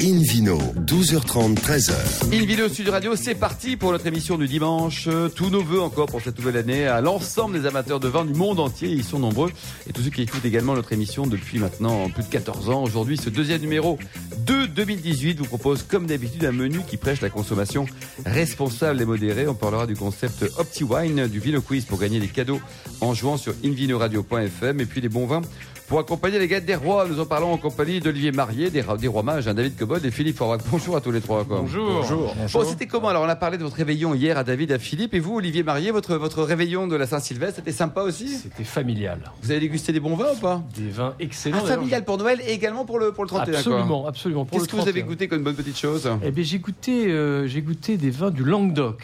Invino, 12h30, 13h. Invino Studio Radio, c'est parti pour notre émission du dimanche. Tous nos voeux encore pour cette nouvelle année à l'ensemble des amateurs de vin du monde entier. Ils sont nombreux. Et tous ceux qui écoutent également notre émission depuis maintenant plus de 14 ans. Aujourd'hui, ce deuxième numéro de 2018 vous propose comme d'habitude un menu qui prêche la consommation responsable et modérée. On parlera du concept OptiWine, du Vino Quiz pour gagner des cadeaux en jouant sur invinoradio.fm et puis des bons vins pour accompagner les gars des rois. Nous en parlons en compagnie d'Olivier Marié, des, des rois mages, hein, David Cobod et Philippe Forbach. Bonjour à tous les trois. Quoi. Bonjour. Bonjour. Bon, c'était comment Alors, on a parlé de votre réveillon hier à David, à Philippe. Et vous, Olivier Marié, votre, votre réveillon de la Saint-Sylvestre, c'était sympa aussi C'était familial. Vous avez dégusté des bons vins ou pas Des vins excellents. Ah, familial pour Noël et également pour le, pour le 31. Absolument, absolument. Qu'est-ce que vous avez goûté comme bonne petite chose Eh bien, j'ai goûté, euh, j'ai goûté des vins du Languedoc.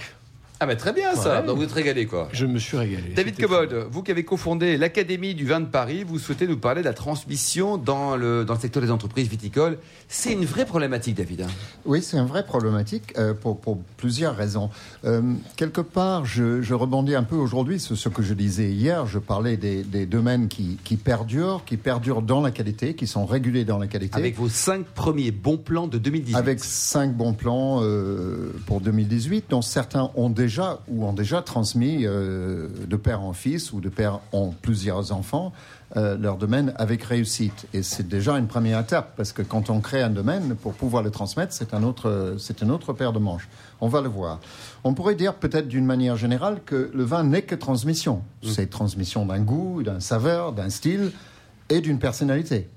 Ah bah très bien ça, Ouais. donc vous êtes régalé quoi. Je me suis régalé. David Cobod, vous qui avez cofondé l'Académie du vin de Paris, vous souhaitez nous parler de la transmission dans le, dans le secteur des entreprises viticoles. C'est une vraie problématique, David. hein. Oui, c'est une vraie problématique euh, pour, pour plusieurs raisons. Euh, quelque part, je, je rebondis un peu aujourd'hui sur ce que je disais hier. Je parlais des, des domaines qui, qui perdurent, qui perdurent dans la qualité, qui sont régulés dans la qualité. Avec vos cinq premiers bons plans de 2018. Avec cinq bons plans euh, pour 2018, dont certains ont déjà ou ont déjà transmis euh, de père en fils ou de père en plusieurs enfants euh, leur domaine avec réussite. Et c'est déjà une première étape parce que quand on crée un domaine, pour pouvoir le transmettre, c'est un autre, c'est une autre paire de manches. On va le voir. On pourrait dire peut-être d'une manière générale que le vin n'est que transmission. C'est transmission d'un goût, d'un saveur, d'un style et d'une personnalité.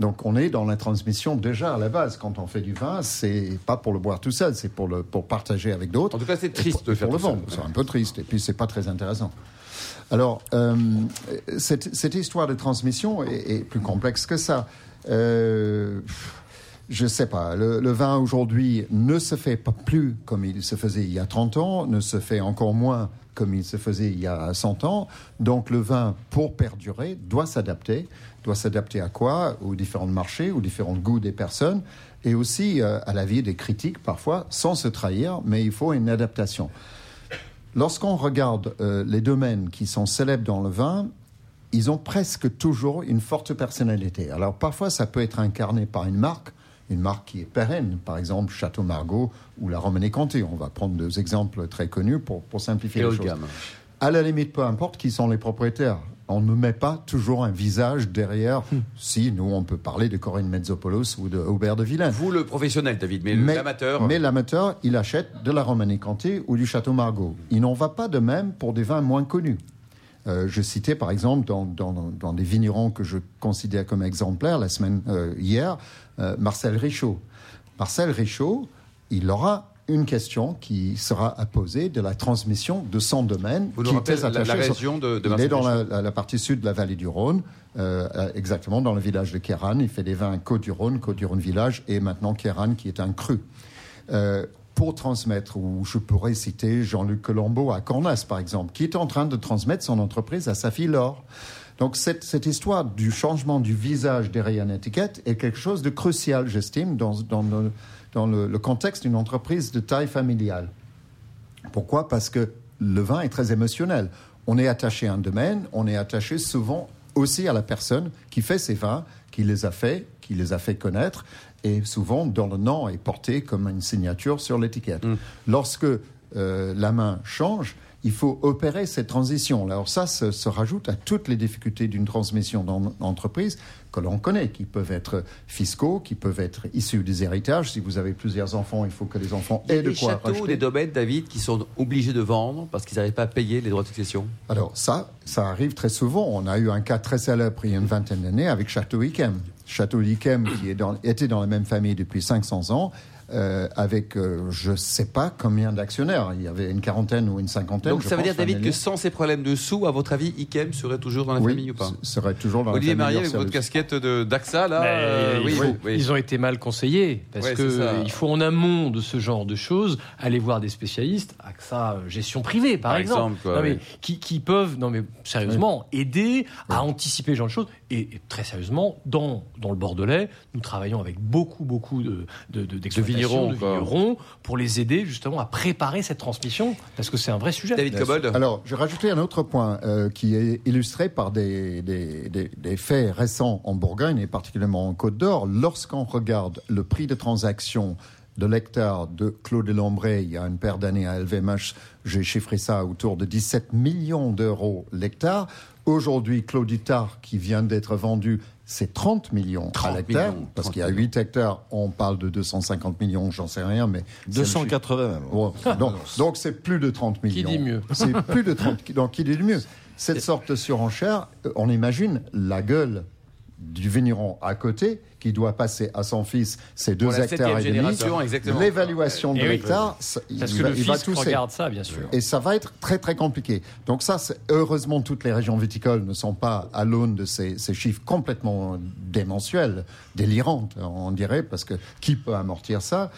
Donc on est dans la transmission déjà à la base. Quand on fait du vin, c'est pas pour le boire tout seul, c'est pour le pour partager avec d'autres. En tout cas, c'est triste pour, de faire pour le tout vendre. C'est un peu triste et puis c'est pas très intéressant. Alors euh, cette, cette histoire de transmission est, est plus complexe que ça. Euh, je sais pas. Le, le vin aujourd'hui ne se fait pas plus comme il se faisait il y a 30 ans, ne se fait encore moins comme il se faisait il y a 100 ans. Donc le vin, pour perdurer, doit s'adapter. Doit s'adapter à quoi? Aux différents marchés, aux différents goûts des personnes et aussi euh, à la vie des critiques parfois, sans se trahir, mais il faut une adaptation. Lorsqu'on regarde euh, les domaines qui sont célèbres dans le vin, ils ont presque toujours une forte personnalité. Alors parfois, ça peut être incarné par une marque, une marque qui est pérenne, par exemple Château Margaux ou la Romanée Conti. On va prendre deux exemples très connus pour, pour simplifier les choses. gamme. À la limite, peu importe qui sont les propriétaires. On ne met pas toujours un visage derrière. Si, nous, on peut parler de Corinne Mezzopoulos ou de Aubert de Villaine. Vous, le professionnel, David, mais, l'amateur. Mais l'amateur, il achète de la Romanée Conti ou du Château Margaux. Il n'en va pas de même pour des vins moins connus. Euh, je citais par exemple dans, dans, dans des vignerons que je considère comme exemplaires la semaine euh, hier, euh, Marcel Richaud. Marcel Richaud, il aura une question qui sera à poser de la transmission de son domaine. Vous nous qui est la- région de- de Il est dans la, partie sud de la vallée du Rhône, euh, exactement dans le village de Kéran. Il fait des vins Côte du Rhône, Côte du Rhône village, et maintenant Kéran qui est un cru. Euh, pour transmettre, ou je pourrais citer Jean-Luc Colombo à Cornas, par exemple, qui est en train de transmettre son entreprise à sa fille Laure. Donc cette, histoire du changement du visage derrière une étiquette est quelque chose de crucial, j'estime, dans, le, le- contexte d'une entreprise de taille familiale. Pourquoi? Parce que le vin est très émotionnel. On est attaché à un domaine, on est attaché souvent aussi à la personne qui fait ces vins, qui les a fait, qui les a fait connaître, et souvent dont le nom est porté comme une signature sur l'étiquette. Lorsque euh, la main change, il faut opérer cette transition. Alors ça se, se rajoute à toutes les difficultés d'une transmission dans l'entreprise que l'on connaît, qui peuvent être fiscaux, qui peuvent être issus des héritages. Si vous avez plusieurs enfants, il faut que les enfants Il y a aient de des quoi châteaux, racheter. des domaines, David, qui sont obligés de vendre parce qu'ils n'arrivent pas à payer les droits de succession. Alors ça, ça arrive très souvent. On a eu un cas très célèbre il y a une vingtaine d'années avec Château Yquem. Château Yquem, qui est dans- était dans la même famille depuis 500 ans, euh, avec euh, je ne sais pas combien d'actionnaires. Il y avait une quarantaine ou une cinquantaine. Donc ça veut pense, dire, David, que sans ces problèmes de sous, à votre avis, Ikem serait toujours dans la oui, famille ou pas serait toujours dans Olivier la famille. Marié, avec votre casquette de d'AXA, là, euh, il oui, faut- oui, oui. Ils ont été mal conseillés parce Ouais, c'est ça. que il faut en amont de ce genre de choses aller voir des spécialistes, AXA gestion privée par, Par exemple, exemple, quoi, non, mais oui. qui, qui peuvent non mais sérieusement aider à anticiper ce genre de choses et, et très sérieusement dans dans le Bordelais nous travaillons avec beaucoup beaucoup de de, de- d'exploitations, associations vignerons, de quoi. vignerons pour les aider justement à préparer cette transmission parce que c'est un vrai sujet. David Cobold Alors, j'ai rajouté un autre point euh, qui est illustré par des, des, des- des faits récents en Bourgogne et particulièrement en Côte d'Or. Lorsqu'on regarde le prix de transaction de l'hectare de Clos de Lambray il y a une paire d'années à LVMH, j'ai chiffré ça autour de 17 millions d'euros l'hectare. Aujourd'hui, Clos du Tard, qui vient d'être vendu, c'est 30 millions à l'hectare. millions, Parce 30 qu'il y a 8 hectares, on parle de 250 millions, j'en sais rien, mais... c'est le chiffre. 280 même. Bon, donc, donc c'est plus de 30 millions. dit mieux? C'est plus de 30. Donc qui dit le mieux Cette sorte de surenchère, euh, on imagine la gueule du vigneron à côté qui doit passer à son fils ces deux hectares et demi. L'évaluation de oui. l'hectare, ça- il, va, il va regarde ça, bien sûr. Et ça va être très très compliqué. Donc ça, c'est- heureusement, toutes les régions viticoles ne sont pas à l'aune de ces, ces chiffres complètement démensuels, délirantes, on dirait, parce que qui peut amortir ça?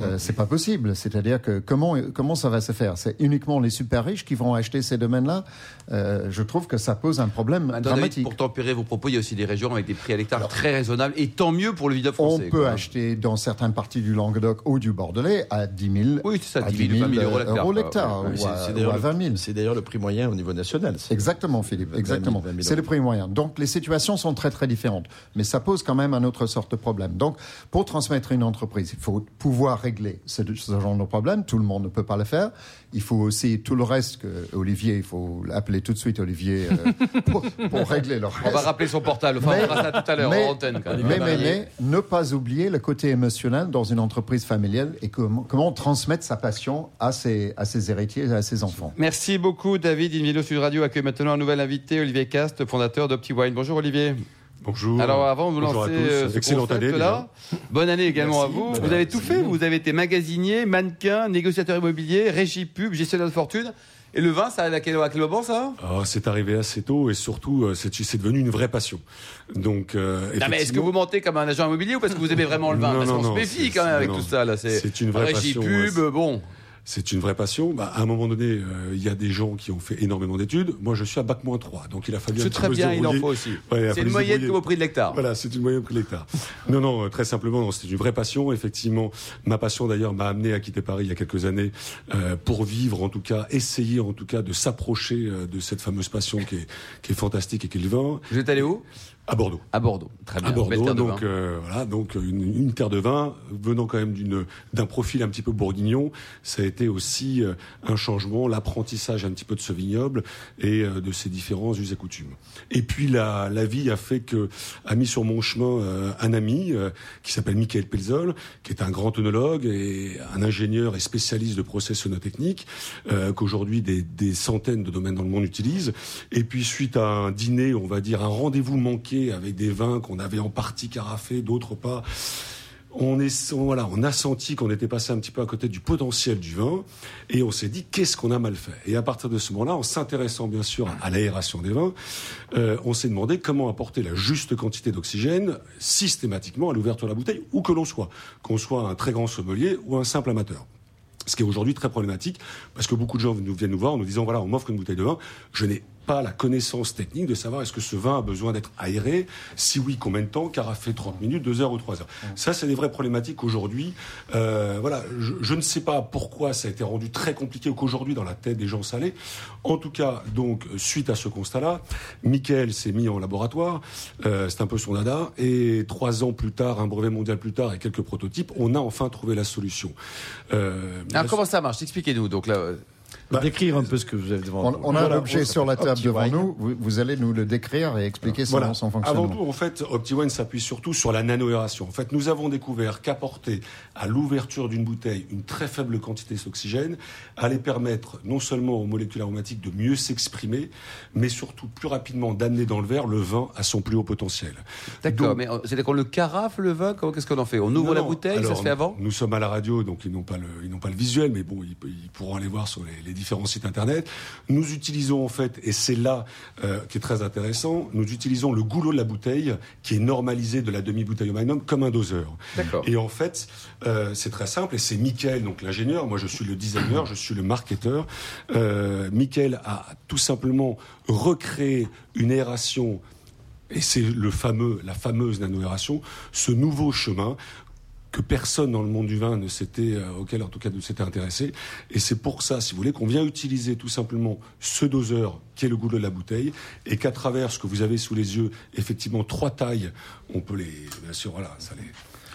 Euh, C'est pas possible. C'est-à-dire que comment comment ça va se faire? C'est uniquement les super riches qui vont acheter ces domaines-là? Euh, je trouve que ça pose un problème David, dramatique. pour tempérer vos propos, il y a aussi des régions avec des prix à l'hectare très raisonnables et tant mieux pour le On français. peut quoi. acheter dans certaines parties du Languedoc ou du Bordelais à 10 000, Oui, c'est ça, à 10 000, 20 000 euros l'hectare, quoi. l'hectare, Ouais, ou C'est- à- c'est ou d'ailleurs à 20 000. le- C'est d'ailleurs le prix moyen au niveau national. Exactement, Philippe. 20 000, Exactement. 20 000 C'est le prix moyen. Donc, les situations sont très, très différentes. Mais ça pose quand même un autre sorte de problème. Donc, pour transmettre une entreprise, il faut pouvoir régler ce, ce genre de problème. Tout le monde ne peut pas le faire. Il faut aussi tout le reste que Olivier, il faut l'appeler tout de suite Olivier euh, pour, pour régler le reste. On va rappeler son portable. Enfin, on fera ça tout à l'heure mais, en antenne. quand même. mais, mais, mais, ne pas oublier le côté émotionnel dans une entreprise familiale et comment, comment transmettre sa passion à ses, à ses héritiers et à ses enfants. Merci beaucoup, David. Invino Sud Radio accueille maintenant un nouvel invité, Olivier Cast, fondateur d'OptiWine. Bonjour, Olivier. Bonjour. Alors, avant de vous Bonjour à lancer tous. euh, ce Excellente année. bonne année également Merci. à vous. Vous avez tout fait. Vous avez été magasinier, mannequin, négociateur immobilier, régie pub, gestionnaire de fortune. Et le vin, ça arrive à quel, à quel moment, ça? Ah, c'est arrivé assez tôt et surtout, euh, c'est c'est devenu une vraie passion. Donc, euh, Non, mais est-ce que vous mentez comme un agent immobilier ou parce que vous aimez vraiment le vin? Non, Parce non, qu'on se méfie quand même avec non, tout ça. là. C'est c'est une vraie passion, pub, ouais, bon. C'est une vraie passion. Bah, à un moment donné, euh, il y a des gens qui ont fait énormément d'études. Moi, je suis à bac moins 3. Donc, il a fallu un C'est petit très peu se bien, il en faut aussi. Ouais, c'est une moyenne au prix de l'hectare. Voilà, c'est une moyenne prix de l'hectare. Non, non, très simplement, c'est une vraie passion. Effectivement, ma passion d'ailleurs m'a amené à quitter Paris il y a quelques années euh, pour vivre, en tout cas, essayer en tout cas de s'approcher euh, de cette fameuse passion qui est, qui est fantastique et qui est le vin, Vous êtes allé où? À Bordeaux. À Bordeaux. Très bien. À Bordeaux, donc euh, voilà, donc une, une terre de vin venant quand même d'une d'un profil un petit peu bourguignon, ça a été aussi euh, un changement, l'apprentissage un petit peu de ce vignoble et euh, de ses différents us et coutumes. Et puis la, la vie a fait que a mis sur mon chemin euh, un ami euh, qui s'appelle Michael Pelzol, qui est un grand œnologue et un ingénieur et spécialiste de process œnotechniques euh, qu'aujourd'hui des, des centaines de domaines dans le monde utilisent. Et puis suite à un dîner, on va dire un rendez-vous manqué avec des vins qu'on avait en partie carafés, d'autres pas. On, a senti qu'on était passé un petit peu à côté du potentiel du vin et on s'est dit qu'est-ce qu'on a mal fait? Et à partir de ce moment-là, en s'intéressant bien sûr à l'aération des vins, euh, on s'est demandé comment apporter la juste quantité d'oxygène systématiquement à l'ouverture de la bouteille, où que l'on soit, qu'on soit un très grand sommelier ou un simple amateur. Ce qui est aujourd'hui très problématique, parce que beaucoup de gens viennent nous voir en nous disant voilà, on m'offre une bouteille de vin, je n'ai pas la connaissance technique de savoir est-ce que ce vin a besoin d'être aéré, si oui, combien de temps, carafé 30 minutes, 2 heures ou 3 heures. Ça, c'est des vraies problématiques aujourd'hui. Euh, voilà, je, je ne sais pas pourquoi ça a été rendu très compliqué ou qu'aujourd'hui, dans la tête des gens salés. En tout cas, donc, suite à ce constat-là, Michael s'est mis en laboratoire, euh, c'est un peu son dada, et trois ans plus tard, un brevet mondial plus tard et quelques prototypes, on a enfin trouvé la solution. Euh, Alors, la- comment ça marche? Expliquez-nous. Donc là, euh, Bah, Décrire un peu ce que vous avez devant On, vous. on a l'objet sur la table devant OptiWine. nous. Vous, vous allez nous le décrire et expliquer son, Voilà. son fonctionnement. Avant tout, en fait, OptiOne s'appuie surtout sur la nanoaération. En fait, nous avons découvert qu'apporter à l'ouverture d'une bouteille une très faible quantité d'oxygène allait permettre non seulement aux molécules aromatiques de mieux s'exprimer, mais surtout plus rapidement d'amener dans le verre le vin à son plus haut potentiel. d'accord. Mais euh, c'est-à-dire qu'on le carafe, le vin Qu'est-ce qu'on en fait? On ouvre Non, la bouteille Ça se fait avant? Nous sommes à la radio, donc ils n'ont pas le, ils n'ont pas le visuel, mais bon, ils, ils pourront aller voir sur les, les différents sites internet. Nous utilisons en fait, et c'est là euh, qui est très intéressant, nous utilisons le goulot de la bouteille qui est normalisé de la demi-bouteille au magnum comme un doseur. Et en fait, euh, c'est très simple, et c'est Michael, donc l'ingénieur, moi je suis le designer, je suis le marketeur. Euh, Michael a tout simplement recréé une aération et c'est le fameux, la fameuse nanoaération, ce nouveau chemin que personne dans le monde du vin ne s'était, euh, auquel en tout cas ne s'était intéressé. Et c'est pour ça, si vous voulez, qu'on vient utiliser tout simplement ce doseur qui est le goulot de la bouteille, et qu'à travers ce que vous avez sous les yeux, effectivement trois tailles, on peut les, bien sûr, voilà, ça les,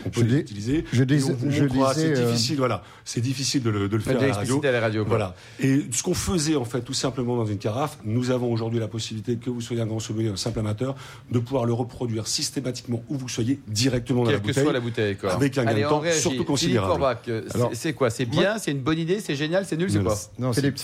on peut Je les utiliser. je dis- on je disais, c'est euh, difficile, voilà, c'est difficile de le, de le faire à la radio. l'expliciter à la radio, quoi. Voilà. Et ce qu'on faisait en fait tout simplement dans une carafe, nous avons aujourd'hui la possibilité, que vous soyez un grand sommelier, un simple amateur, de pouvoir le reproduire systématiquement où vous soyez directement dans Quelle la que bouteille. soit la bouteille, quoi. Avec un gain Allez, de temps réagit. surtout Philippe considérable. C'est- Alors, c'est quoi? C'est bien, c'est une bonne idée, c'est génial, c'est nul, c'est quoi non, c'est- Philippe-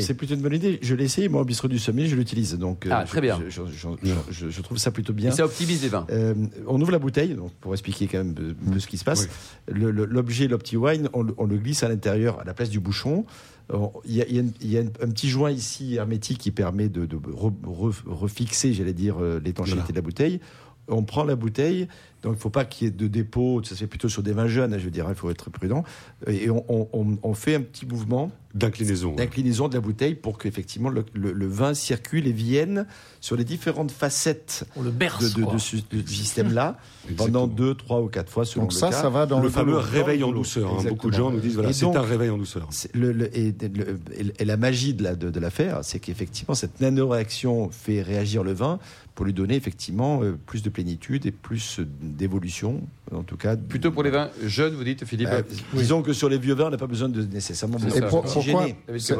c'est plutôt une bonne idée. Je l'ai essayé, moi, au bistrot du sommet, je l'utilise. Donc, euh, Ah, je- très bien. Je, je- je- je- je trouve ça plutôt bien. Et ça optimise les vins. Euh, on ouvre la bouteille, donc pour expliquer quand même un peu ce qui se passe. Le- L'objet, l'OptiWine, on, le- on le glisse à l'intérieur, à la place du bouchon. On- Il y a, il y a une- il y a une- un petit joint ici hermétique qui permet de, de re- re- refixer, j'allais dire, euh, l'étanchéité Voilà. de la bouteille. On prend la bouteille, donc il ne faut pas qu'il y ait de dépôt, ça se fait plutôt sur des vins jeunes, hein, je veux dire, il faut être prudent. Et on, on- on- on fait un petit mouvement D'inclinaison. d'inclinaison de la bouteille pour qu'effectivement le, le- le vin circule et vienne sur les différentes facettes On le de, berce. de- ce de ce système-là pendant deux, trois ou quatre fois selon Donc le ça, cas. ça va dans le le, fameux réveil en douceur. hein. Beaucoup de gens nous disent voilà, c'est un réveil en douceur. C'est le- le- et, le- et- et la magie de la- de- de l'affaire, c'est qu'effectivement, cette nanoréaction fait réagir le vin pour lui donner effectivement euh, plus de plénitude et plus d'évolution, en tout cas. Plutôt pour les vins jeunes, vous dites, Philippe Euh, Disons que sur les vieux vins, on n'a pas besoin de nécessairement. Et pour- pourquoi c'est-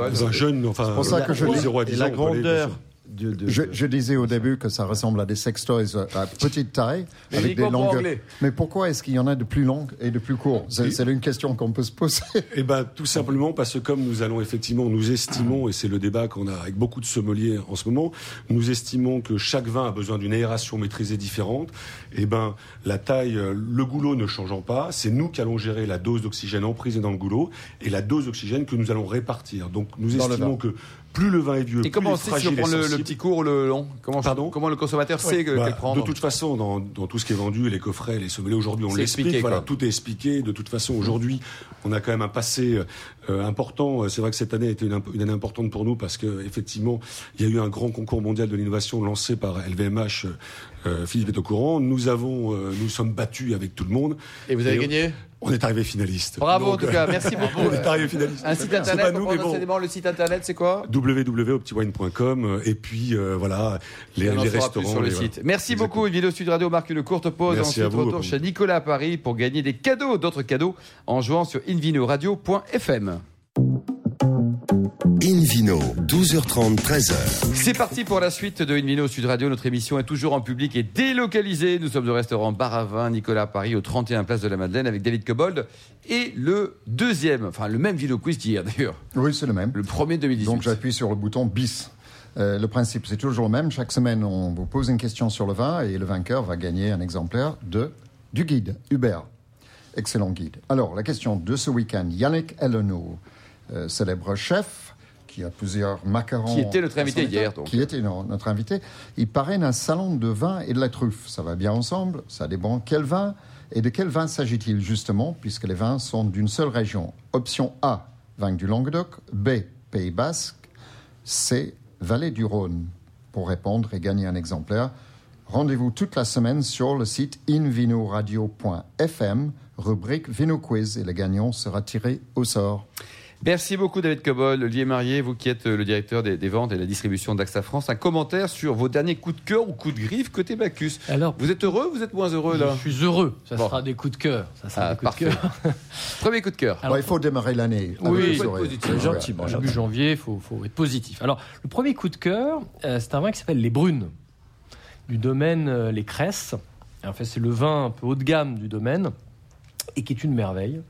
pour ça que je la- 0 à 10 et la ans, on peut aller, bien grandeur. De, de- Je, je disais au début que ça ressemble à des sextoys à petite taille, Mais avec des anglais. Mais pourquoi est-ce qu'il y en a de plus longues et de plus courts C'est une question qu'on peut se poser. Eh ben, tout simplement parce que comme nous allons effectivement, nous estimons, et c'est le débat qu'on a avec beaucoup de sommeliers en ce moment, nous estimons que chaque vin a besoin d'une aération maîtrisée différente. Eh ben, la taille, euh, le goulot ne changeant pas, c'est nous qui allons gérer la dose d'oxygène emprisée dans le goulot et la dose d'oxygène que nous allons répartir. Donc, nous Dans estimons que plus le vin est vieux, Et plus comment il on est sait si on prend le, petit court ou le long comment, Pardon comment le consommateur sait que, Bah, quel prendre de toute façon, dans, dans tout ce qui est vendu, les coffrets, les sommeliers aujourd'hui, on l'explique. Voilà, tout est expliqué. De toute façon, aujourd'hui, on a quand même un passé euh, important. C'est vrai que cette année a été une, une année importante pour nous parce que effectivement, il y a eu un grand concours mondial de l'innovation lancé par LVMH. euh, Philippe est au courant. Nous avons, euh, nous sommes battus avec tout le monde. Et vous avez Et- gagné? On est arrivé finaliste. Bravo en tout cas, merci beaucoup. on est arrivé finaliste. Un site internet pas nous, mais bon. le site internet c'est quoi? Www.optiwine.com euh, et puis euh, voilà les, les restaurants sur le les- voilà. site. Merci Exactement. beaucoup. Une vidéo Sud Radio marque une courte pause. Merci Ensuite, à vous. retour chez Nicolas à Paris pour gagner des cadeaux, d'autres cadeaux, en jouant sur invinoradio.fm. Invino, 12h30, 13h. C'est parti pour la suite de Invino Sud Radio. Notre émission est toujours en public et délocalisée. Nous sommes au restaurant Bar à Vin Nicolas Paris, au 31 Place de la Madeleine, avec David Cobold. Et le deuxième, enfin le même Vino Quiz d'hier d'ailleurs, Oui, c'est le même. le premier de 2018. Donc j'appuie sur le bouton bis. Euh, le principe, c'est toujours le même. Chaque semaine, on vous pose une question sur le vin et le vainqueur va gagner un exemplaire de, du guide Hubert. Excellent guide. Alors, la question de ce week-end, Yannick Eleno, euh, célèbre chef, qui a plusieurs macarons. Qui était notre invité hier, donc. Qui était no- notre invité. Il parraine un salon de vin et de la truffe. Ça va bien ensemble. Ça dépend quel vin et de quel vin s'agit-il justement, puisque les vins sont d'une seule région. Option A, vin du Languedoc. B, Pays Basque. C, Vallée du Rhône. Pour répondre et gagner un exemplaire, rendez-vous toute la semaine sur le site invinoradio.fm, rubrique Vino Quiz, et le gagnant sera tiré au sort. Merci beaucoup David Cobol, Olivier Marié, vous qui êtes euh, le directeur des, des ventes et de la distribution d'AXA France. Un commentaire sur vos derniers coups de cœur ou coups de griffe côté Bacchus. Alors, Vous êtes heureux ou vous êtes moins heureux là? je suis heureux. Ça Bon. sera des coups de cœur. Ça sera Ah, des coups de cœur. Premier coup de cœur. Alors, Bon, il faut démarrer l'année. Oui, faut être positif. Ouais. Gentiment, Début janvier, il faut, faut être positif. Alors, le premier coup de cœur, euh, c'est un vin qui s'appelle Les Brunes, du domaine euh, Les Cresses. En fait, c'est le vin un peu haut de gamme du domaine, et qui est une merveille,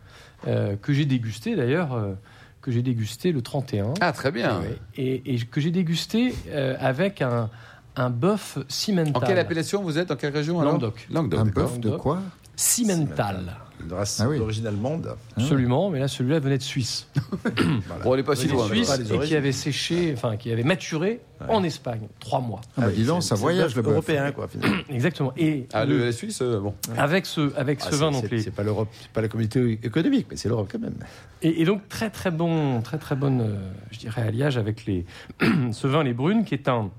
euh, que j'ai dégusté d'ailleurs, euh, que j'ai dégusté le 31. Ah très bien. Et, et que j'ai dégusté euh, avec un, un bœuf cimental. En quelle appellation vous êtes? Dans quelle région alors? Languedoc. Languedoc. Un bœuf de quoi? Cimental. De race Ah oui. d'origine allemande. Absolument, mais là, celui-là venait de Suisse. Bon, on n'est pas si loin. Suisse et qui avait séché, enfin, qui avait maturé en Espagne. Trois mois. Ah, bah, dis donc, c'est- ça voyage le européen, quoi, finalement. Exactement. Et Ah, le- le, la Suisse, euh, bon. avec ce, avec ce Ah, vin, c'est- donc c'est- pas l'Europe, c'est pas la communauté économique, mais c'est l'Europe quand même. Et, et donc très très bon, très très bonne, euh, je dirais alliage avec les ce vin les brunes qui est un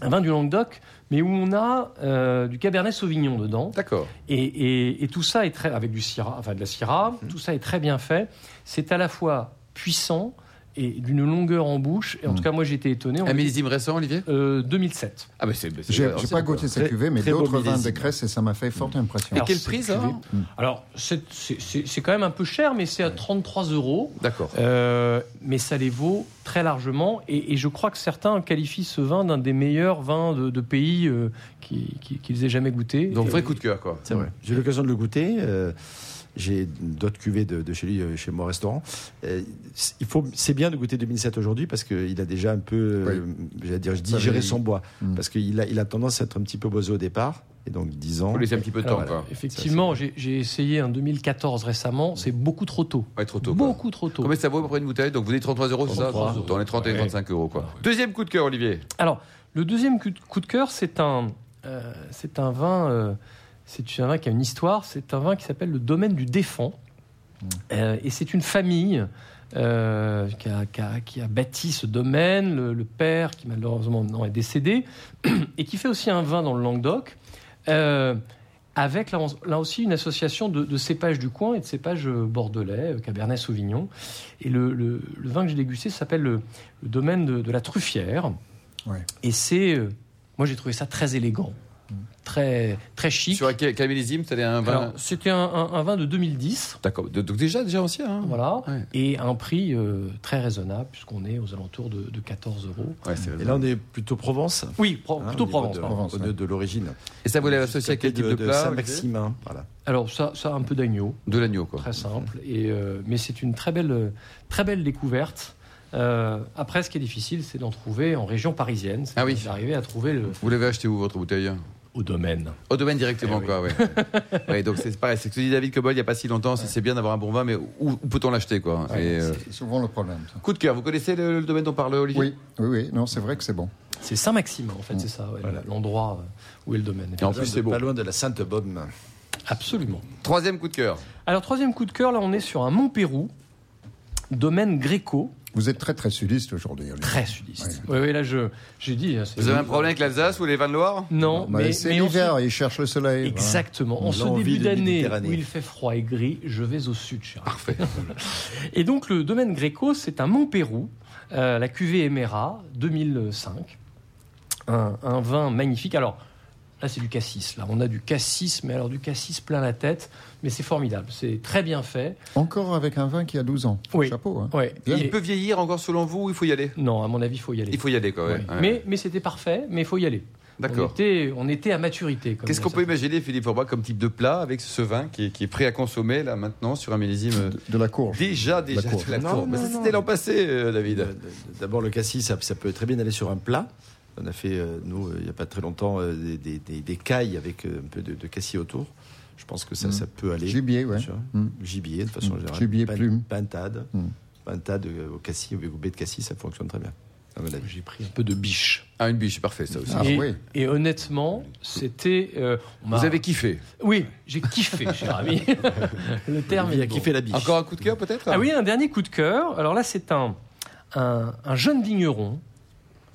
un vin du Languedoc, mais où on a euh, du Cabernet Sauvignon dedans. D'accord. Et, et- et tout ça est très avec du Syrah, enfin de la Syrah, tout ça est très bien fait. C'est à la fois puissant et d'une longueur en bouche. Et en tout cas, moi, j'ai été étonné. On Un millésime récent, Olivier? Euh, 2007. Ah, mais c'est. c'est- J'ai pas goûté cette cuvée, mais d'autres vins de. Cresse et ça m'a fait forte impression. Et quel cette prix, cuvée- Alors, c'est- quand même un peu cher, mais c'est à 33 euros. D'accord. Euh, mais ça les vaut très largement. Et, et je crois que certains qualifient ce vin d'un des meilleurs vins de, de pays euh, qui- qui- qu'ils aient jamais goûté. Donc, Et- vrai coup de cœur, quoi. C'est vrai. J'ai eu l'occasion de le goûter. J'ai d'autres cuvées de, de chez lui, euh, chez mon restaurant. Euh, il faut, c'est bien de goûter 2007 aujourd'hui parce qu'il a déjà un peu, euh, j'allais dire, digéré son bois. Mm. Parce qu'il a, il a tendance à être un petit peu boisé au départ. Et donc 10 ans. Faut laisser un petit peu de Alors, temps, quoi. Effectivement, j'ai j'ai essayé un 2014 récemment. C'est beaucoup trop tôt. Ouais, trop tôt. quoi. Beaucoup trop tôt. Combien ça vaut à peu près une bouteille? Donc vous dites 33 euros, c'est ça? 33 euros. Dans les 30 et Ouais. 35 euros, quoi. Deuxième coup de cœur, Olivier. Alors, le deuxième coup de, coup de cœur, c'est un, euh, c'est un vin. euh, c'est un vin qui a une histoire. C'est un vin qui s'appelle le domaine du Défend. Euh, et c'est une famille euh, qui, a, qui a- qui a bâti ce domaine. Le, le père, qui malheureusement maintenant est décédé, et qui fait aussi un vin dans le Languedoc. euh, avec là, là aussi une association de, de cépages du coin et de cépages bordelais, Cabernet Sauvignon. Et le, le- le vin que j'ai dégusté s'appelle le, domaine de, de la Truffière. Ouais. Et c'est, moi j'ai trouvé ça très élégant, très très chic. Sur quel, quel millésime C'était un vin. C'était un, un- un vin de 2010, D'accord. Donc déjà, déjà ancien. Hein voilà, Ouais. et un prix euh, très raisonnable puisqu'on est aux alentours de, de 14 euros. Ouais, Et là, on est plutôt Provence. Oui, pro- hein, plutôt Provence. de. Provence, au- de, ouais. de l'origine. Et ça, vous l'avez associé à quel type de, plat Saint-Maximin. Voilà. Alors ça, ça a un peu d'agneau, De l'agneau, quoi. très simple, et euh, mais c'est une très belle, très belle découverte. Euh, après, ce qui est difficile, c'est d'en trouver en région parisienne. Ah oui. d'arriver à trouver le, Vous l'avez acheté où, votre bouteille? Au domaine. Au domaine directement, Eh oui. quoi, ouais. ouais. Donc c'est pareil, c'est ce que dit David Cobol il n'y a pas si longtemps, c'est- c'est bien d'avoir un bon vin, mais où, où peut-on l'acheter, quoi Ouais, Et, euh, C'est souvent le problème. ça. Coup de cœur, vous connaissez le, le domaine dont parle Olivier Oui, oui, oui. Non, c'est vrai que c'est bon. C'est Saint-Maximin, en fait, c'est ça, ouais, l'endroit euh, où est le domaine. Et en plus, c'est beau. Pas loin de la Sainte-Baume. Absolument. Troisième coup de cœur. Alors, troisième coup de cœur, là, on est sur un Montpérou, domaine Gréco, Vous êtes très, très sudiste aujourd'hui. Très sudiste. Oui, oui, là, je, j'ai dit. hein, c'est- Vous avez un problème avec l'Alsace ou les vins de Loire? Non, Bah, mais, c'est l'hiver, ce- il cherche le soleil. Exactement. En ce début d'année où il fait froid et gris, je vais au sud, cher. Parfait. Et donc, le domaine Gréco, c'est un Montpérou, euh, la cuvée Emera 2005. Un, un vin magnifique. Alors, là, c'est du cassis. Là, on a du cassis, mais alors du cassis plein la tête. Mais c'est formidable. C'est très bien fait. Encore avec un vin qui a 12 ans. Oui. Chapeau. Hein. Il Et- peut vieillir encore selon vous ou il faut y aller Non, à mon avis, il faut y aller. Il faut y aller. Ouais. Ouais. Mais, mais c'était parfait, mais il faut y aller. On D'accord. était, on était à maturité. Qu'est-ce qu'on peut imaginer, Philippe Forbach, comme type de plat avec ce vin qui est, qui est prêt à consommer, là, maintenant, sur un millésime De, de la courge. Déjà, déjà, courge. de la non. c'était l'an passé, euh, David. D'abord, le cassis, ça, ça peut très bien aller sur un plat. On a fait, euh, nous, euh, il n'y a pas très longtemps, euh, des, des, des- des cailles avec euh, un peu de, de cassis autour. Je pense que ça, Mm. ça peut aller. Gibier, sûr. Mm. Gibier, de façon Mm. générale. Gibier, plume. Pintade. Pintade au cassis, au goubet de cassis, ça fonctionne très bien. J'ai pris un peu de biche. Ah, une biche, c'est parfait, ça aussi. Ah et, oui. et honnêtement, c'était. euh, Vous avez kiffé. Oui, j'ai kiffé, cher ami. Le terme Il a bon. kiffé la biche. Encore un coup de cœur, peut-être? Ah oui, un dernier coup de cœur. Alors là, c'est un, un, un jeune vigneron,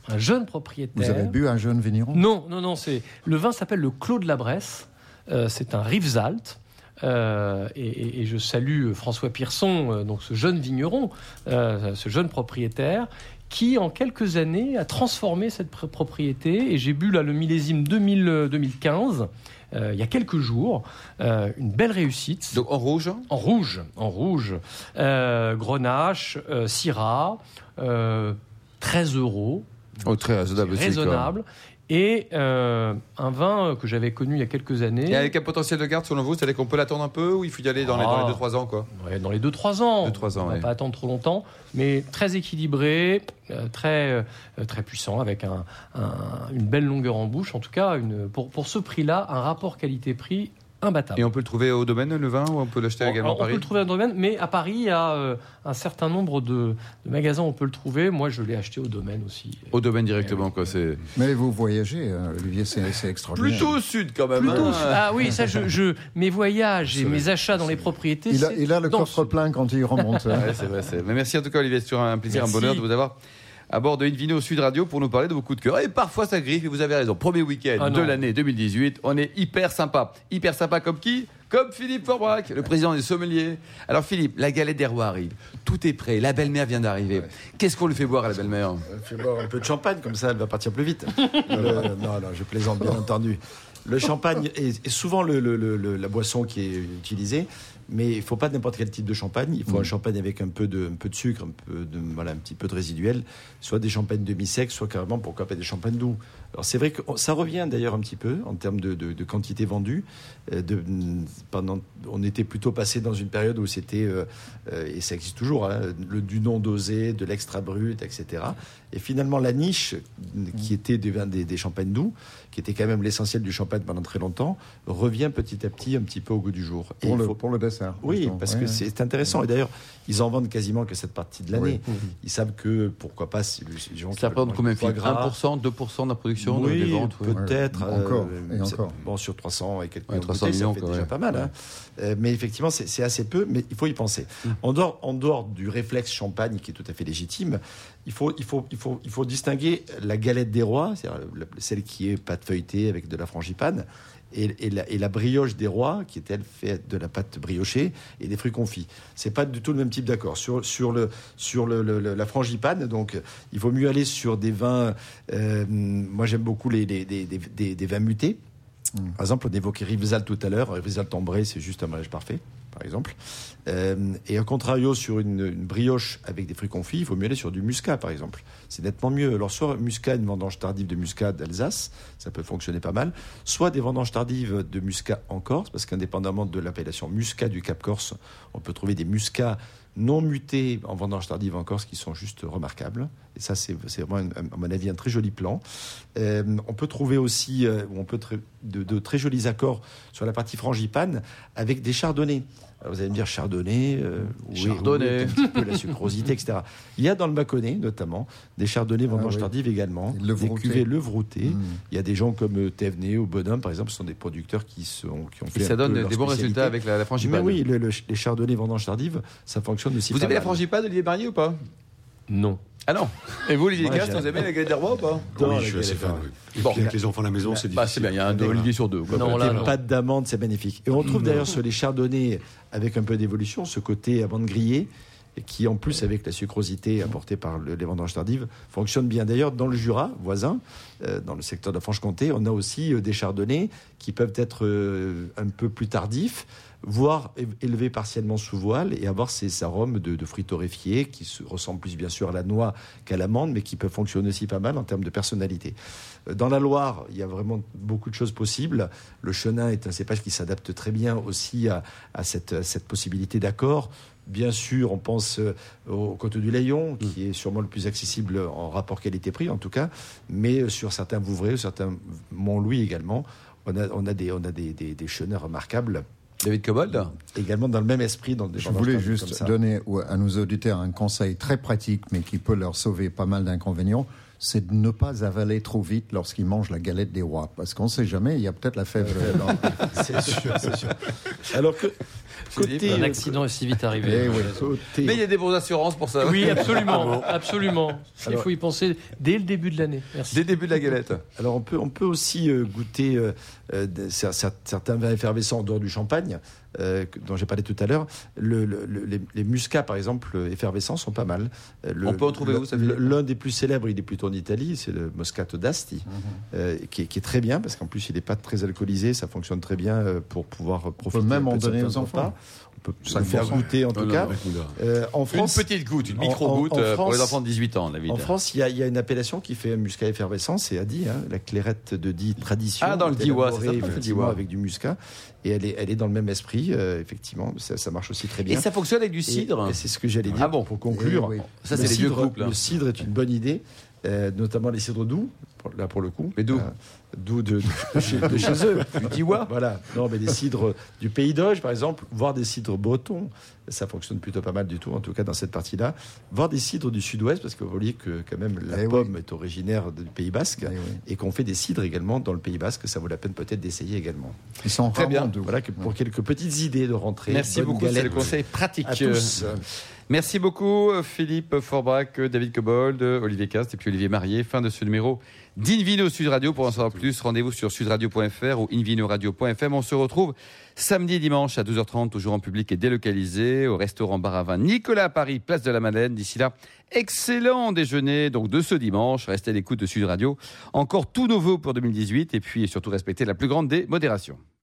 un jeune propriétaire. Vous avez bu un jeune vigneron? Non, non, non. C'est le vin s'appelle le Clos de la Bresse. Euh, c'est un Rivesaltes. Euh, et, et- et je salue François Pierson, euh, donc ce jeune vigneron, euh, ce jeune propriétaire, qui en quelques années a transformé cette pr- propriété. Et j'ai bu là le millésime 2000, euh, 2015, euh, il y a quelques jours, euh, une belle réussite. Donc en rouge? En rouge, en rouge. Euh, Grenache, euh, Syrah, euh, 13 euros, Oh, très raisonnable aussi. quoi. raisonnable. Et euh, un vin que j'avais connu il y a quelques années, Et avec un potentiel de garde, selon vous, c'est-à-dire qu'on peut l'attendre un peu ou il faut y aller dans les, dans les Ah. 2-3 ans, quoi? Ouais, dans les 2-3 ans. Deux, trois ans, On va ouais. pas attendre trop longtemps, mais très équilibré, euh, très, euh, très puissant, avec un- un- une belle longueur en bouche. En tout cas, une, pour, pour ce prix-là, un rapport qualité-prix imbattable. Et on peut le trouver au domaine, le vin, ou on peut l'acheter également Alors, à on peut Paris le trouver à domaine, mais à Paris, il y a euh, un certain nombre de, de magasins où on peut le trouver. Moi, je l'ai acheté au domaine aussi. Au domaine directement, quoi. C'est Mais vous voyagez, euh, Olivier, c'est c'est extraordinaire. plutôt au sud, quand même. Plutôt. hein. Ah oui, ça, je, je- mes voyages et mes achats dans les propriétés. Il a, c'est il a le coffre plein quand il remonte. hein. Ouais, c'est vrai, c'est- Mais merci en tout cas, Olivier. C'est toujours un plaisir, Merci. un bonheur de vous avoir à bord de Invino Sud Radio pour nous parler de vos coups de cœur. Et parfois ça griffe, et vous avez raison. Premier week-end Ah de l'année 2018, on est hyper sympa. Hyper sympa comme qui? Comme Philippe Forbrac, le président des sommeliers. Alors Philippe, la galette des rois arrive. Tout est prêt. La belle-mère vient d'arriver. Qu'est-ce qu'on lui fait boire à la belle-mère? Fais boire un peu de champagne, comme ça elle va partir plus vite. Le- non, non, je plaisante bien entendu. Le champagne est, est souvent le- le- le- le- la boisson qui est utilisée, mais il ne faut pas n'importe quel type de champagne. Il faut un champagne avec un peu de, un peu de sucre, un, peu de, voilà, un petit peu de résiduel, soit des champagnes demi-secs, soit carrément pourquoi pas des champagnes doux. Alors c'est vrai que ça revient d'ailleurs un petit peu en termes de, de- de quantité vendue. Euh, de- pendant, on était plutôt passé dans une période où c'était, euh, euh, et ça existe toujours, hein, le, du non dosé, de l'extra brut, etc. Et finalement, la niche qui était des, vins- des, des champagnes doux, qui était quand même l'essentiel du champagne pendant très longtemps, revient petit à petit un petit peu au goût du jour. Pour le, faut- pour le dessert. oui, justement. parce que c'est intéressant. Et d'ailleurs, ils en vendent quasiment que cette partie de l'année. Ils savent que, pourquoi pas, si les gens qui Ça représente combien du foie Philippe? gras, 1%, 2% de la production de- oui, des ventes ouais. peut-être. Ouais, encore, euh, et encore. Bon, sur 300 et quelques Ouais, millions de 300 bouteilles, millions, ça fait quoi, déjà ouais. pas mal. hein. Euh, mais effectivement, c'est assez peu, mais il faut y penser. Mmh. En, dehors, en dehors du réflexe champagne, qui est tout à fait légitime, il faut, il faut, il faut, il faut distinguer la galette des rois, c'est-à-dire celle qui est pâte feuilletée avec de la frangipane, et, la, brioche des rois, qui est elle faite de la pâte briochée et des fruits confits. C'est pas du tout le même type d'accord. Sur, le, sur le, la frangipane, donc il vaut mieux aller sur des vins. euh, moi, j'aime beaucoup les, vins mutés. Par exemple, on évoquait Rivesaltes tout à l'heure. Rivesaltes ambré, c'est juste un mariage parfait, par exemple. Euh, et à contrario, sur une, brioche avec des fruits confits, il faut mieux aller sur du muscat, par exemple. C'est nettement mieux. Alors, soit muscat, une vendange tardive de muscat d'Alsace, ça peut fonctionner pas mal. Soit des vendanges tardives de muscat en Corse, parce qu'indépendamment de l'appellation muscat du Cap Corse, on peut trouver des muscats non mutés en vendange tardive en Corse qui sont juste remarquables. Et ça, c'est vraiment, à mon avis, un très joli plan. Euh, on peut trouver aussi euh, on peut de, de très jolis accords sur la partie frangipane avec des chardonnays. Alors vous allez me dire chardonnay, euh, est Chardonnay. un petit peu la sucrosité, etc. Il y a dans le Mâconnais, notamment, des chardonnays vendange oui. tardive également, Et le des cuvées levroutées. Mm. Il y a des gens comme euh, Thévenet ou Bonhomme, par exemple, ce sont des producteurs qui, sont, qui ont fait Et ça un donne des bons résultats avec la, la Mais frangipane. oui, le- le- les chardonnays vendange tardive, ça fonctionne aussi. Vous pas aimez la mal. frangipane, Olivier Barnier, ou pas? Non. Ah non Et vous, Olivier Cast, vous aimez la galette des rois ou pas oui, je suis assez fan. oui. Et Bon. puis avec les enfants à la maison, c'est difficile. Bah, c'est bien, il y a un Olivier sur deux. quoi. Non, Des là, non. pâtes d'amande, c'est magnifique. Et on trouve d'ailleurs sur les chardonnays, avec un peu d'évolution, ce côté amande grillée, et qui en plus, avec la sucrosité apportée par le- les vendanges tardives, fonctionne bien. D'ailleurs, dans le Jura voisin, euh, dans le secteur de la Franche-Comté, on a aussi euh, des chardonnays qui peuvent être euh, un peu plus tardifs, voire é- élevés partiellement sous voile et avoir ces arômes de, de fruits torréfiés qui se ressemblent plus bien sûr à la noix qu'à l'amande, mais qui peuvent fonctionner aussi pas mal en termes de personnalité. Euh, Dans la Loire, il y a vraiment beaucoup de choses possibles. Le chenin est un cépage qui s'adapte très bien aussi à, à cette, à cette possibilité d'accord. Bien sûr, on pense euh, au Côte du Layon, qui est sûrement le plus accessible en rapport qualité-prix, en tout cas. Mais euh, sur certains Vouvray, certains Mont-Louis également, on a, on a, des, on a des, des, des chenins remarquables. David Cobold Également dans le même esprit. Dans des Je voulais juste donner à nos auditeurs un conseil très pratique, mais qui peut leur sauver pas mal d'inconvénients. C'est de ne pas avaler trop vite lorsqu'ils mangent la galette des rois. Parce qu'on ne sait jamais, il y a peut-être la fève. dans- C'est sûr, c'est sûr. Alors que côté, Un accident est si vite Eh arrivé. oui. côté- Mais il y a des bonnes assurances pour ça. Oui, absolument, absolument. Il faut y penser dès le début de l'année. Merci. Dès le début de la galette. Alors on peut, on peut aussi euh, goûter euh, euh, certains vins effervescents en dehors du champagne, euh, dont j'ai parlé tout à l'heure. Le- le- le- les, les muscats, par exemple, euh, effervescents, sont pas mal. Euh, le- On peut en trouver le- où, ça, L'un des plus célèbres, il est plutôt en Italie, c'est le Moscato d'Asti, Mhm. euh, qui, est, qui est très bien, parce qu'en plus il n'est pas très alcoolisé, ça fonctionne très bien pour pouvoir profiter. même un peu en de donner aux enfants. repas. On peut le 5%. faire goûter en tout Non, cas. Euh, en Une France, petite goutte, une micro-goutte en- en euh, pour les France- enfants de 18 ans, David. en France, il y, a- il y a une appellation qui fait un muscat effervescent, c'est Adi, hein, la clairette de Die tradition. Ah, dans le Diois, c'est ça, le effectivement, avec du muscat. Et elle est, elle est dans le même esprit, euh, effectivement. Ça, ça marche aussi très Et bien. ça fonctionne avec du Et- cidre et c'est ce que j'allais dire Ah bon pour conclure. Eh oui. Ça, Le c'est les vieux couples. hein. Le cidre est une bonne idée, euh, notamment les cidres doux, pour- là pour le coup. Mais d'où Euh, D'où de, de chez, de chez eux. Du Diois Voilà. Non, mais des cidres du Pays d'Auge, par exemple, voire des cidres bretons, ça fonctionne plutôt pas mal du tout, en tout cas dans cette partie-là. Voire des cidres du Sud-Ouest, parce que vous voyez que quand même la Eh oui. pomme est originaire du Pays Basque, Eh oui. et qu'on fait des cidres également dans le Pays Basque, ça vaut la peine peut-être d'essayer également. Ils sont Très bien. doux. Voilà que pour quelques petites idées de rentrée. Merci beaucoup, c'est le conseil pratique. à tous. Merci beaucoup Philippe Forbrac, David Cobold, Olivier Cast et puis Olivier Marié. Fin de ce numéro d'Invino Sud Radio. Pour en savoir plus, rendez-vous sur sudradio.fr ou invinoradio.fm. On se retrouve samedi dimanche à 12h30, toujours en public et délocalisé, au restaurant Bar à Vin Nicolas à Paris, place de la Madeleine. D'ici là, excellent déjeuner donc de ce dimanche. Restez à l'écoute de Sud Radio. Encore tous nos vœux pour 2018 et puis surtout respectez la plus grande des modérations.